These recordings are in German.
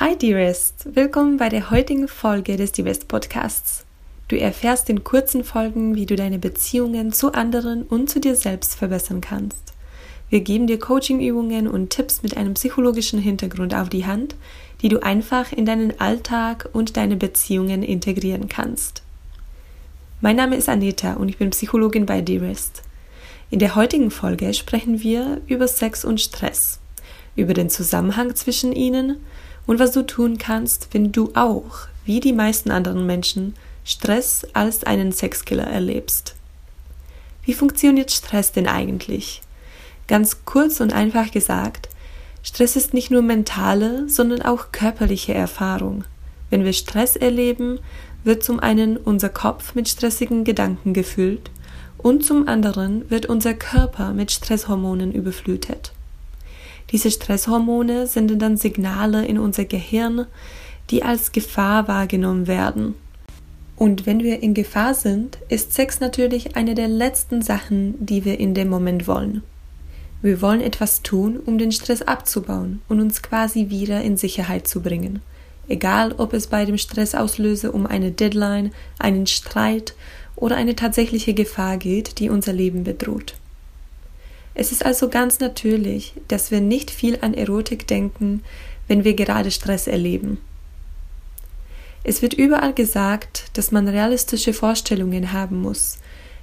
Hi Dearest, willkommen bei der heutigen Folge des Dearest Podcasts. Du erfährst in kurzen Folgen, wie du deine Beziehungen zu anderen und zu dir selbst verbessern kannst. Wir geben dir Coachingübungen und Tipps mit einem psychologischen Hintergrund auf die Hand, die du einfach in deinen Alltag und deine Beziehungen integrieren kannst. Mein Name ist Anita und ich bin Psychologin bei Dearest. In der heutigen Folge sprechen wir über Sex und Stress, über den Zusammenhang zwischen ihnen und was du tun kannst, wenn du auch, wie die meisten anderen Menschen, Stress als einen Sexkiller erlebst. Wie funktioniert Stress denn eigentlich? Ganz kurz und einfach gesagt, Stress ist nicht nur mentale, sondern auch körperliche Erfahrung. Wenn wir Stress erleben, wird zum einen unser Kopf mit stressigen Gedanken gefüllt und zum anderen wird unser Körper mit Stresshormonen überflutet. Diese Stresshormone senden dann Signale in unser Gehirn, die als Gefahr wahrgenommen werden. Und wenn wir in Gefahr sind, ist Sex natürlich eine der letzten Sachen, die wir in dem Moment wollen. Wir wollen etwas tun, um den Stress abzubauen und uns quasi wieder in Sicherheit zu bringen. Egal, ob es bei dem Stressauslöser um eine Deadline, einen Streit oder eine tatsächliche Gefahr geht, die unser Leben bedroht. Es ist also ganz natürlich, dass wir nicht viel an Erotik denken, wenn wir gerade Stress erleben. Es wird überall gesagt, dass man realistische Vorstellungen haben muss,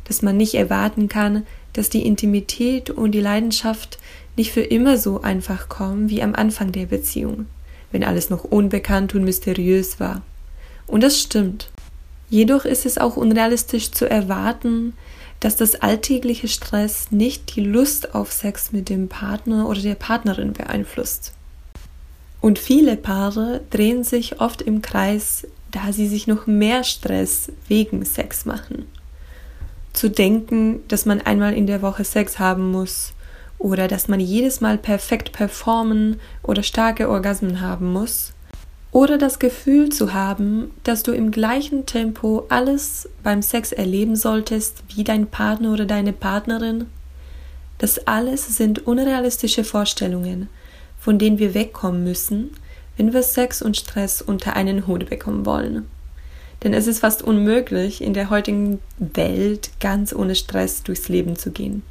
dass man nicht erwarten kann, dass die Intimität und die Leidenschaft nicht für immer so einfach kommen wie am Anfang der Beziehung, wenn alles noch unbekannt und mysteriös war. Und das stimmt. Jedoch ist es auch unrealistisch zu erwarten, dass das alltägliche Stress nicht die Lust auf Sex mit dem Partner oder der Partnerin beeinflusst. Und viele Paare drehen sich oft im Kreis, da sie sich noch mehr Stress wegen Sex machen. Zu denken, dass man einmal in der Woche Sex haben muss oder dass man jedes Mal perfekt performen oder starke Orgasmen haben muss, oder das Gefühl zu haben, dass du im gleichen Tempo alles beim Sex erleben solltest wie dein Partner oder deine Partnerin. Das alles sind unrealistische Vorstellungen, von denen wir wegkommen müssen, wenn wir Sex und Stress unter einen Hut bekommen wollen. Denn es ist fast unmöglich, in der heutigen Welt ganz ohne Stress durchs Leben zu gehen.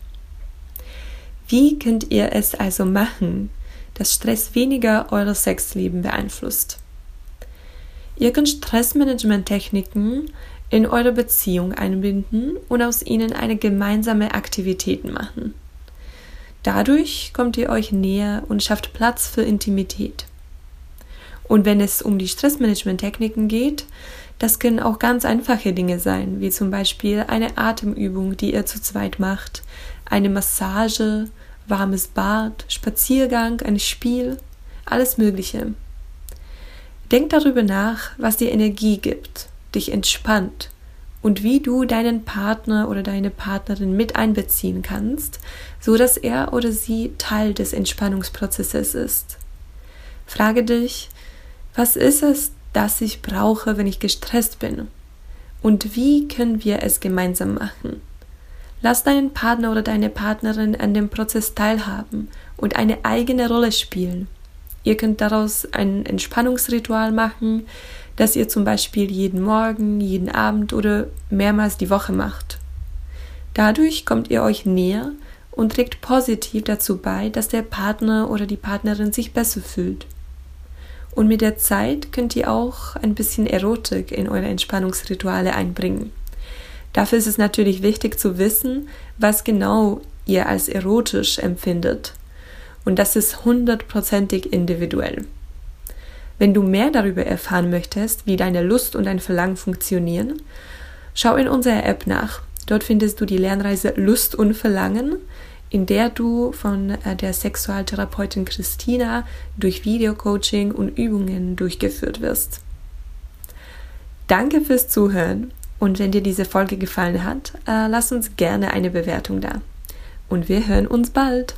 Wie könnt ihr es also machen, dass Stress weniger euer Sexleben beeinflusst? Ihr könnt Stressmanagement-Techniken in eure Beziehung einbinden und aus ihnen eine gemeinsame Aktivität machen. Dadurch kommt ihr euch näher und schafft Platz für Intimität. Und wenn es um die Stressmanagement-Techniken geht, das können auch ganz einfache Dinge sein, wie zum Beispiel eine Atemübung, die ihr zu zweit macht, eine Massage, warmes Bad, Spaziergang, ein Spiel, alles Mögliche. Denk darüber nach, was dir Energie gibt, dich entspannt und wie du deinen Partner oder deine Partnerin mit einbeziehen kannst, so dass er oder sie Teil des Entspannungsprozesses ist. Frage dich, was ist es, das ich brauche, wenn ich gestresst bin? Und wie können wir es gemeinsam machen? Lass deinen Partner oder deine Partnerin an dem Prozess teilhaben und eine eigene Rolle spielen. Ihr könnt daraus ein Entspannungsritual machen, das ihr zum Beispiel jeden Morgen, jeden Abend oder mehrmals die Woche macht. Dadurch kommt ihr euch näher und trägt positiv dazu bei, dass der Partner oder die Partnerin sich besser fühlt. Und mit der Zeit könnt ihr auch ein bisschen Erotik in eure Entspannungsrituale einbringen. Dafür ist es natürlich wichtig zu wissen, was genau ihr als erotisch empfindet und das ist hundertprozentig individuell. Wenn du mehr darüber erfahren möchtest, wie deine Lust und dein Verlangen funktionieren, schau in unserer App nach. Dort findest du die Lernreise Lust und Verlangen, in der du von äh, der Sexualtherapeutin Christina durch Videocoaching und Übungen durchgeführt wirst. Danke fürs Zuhören und wenn dir diese Folge gefallen hat, äh, lass uns gerne eine Bewertung da. Und wir hören uns bald.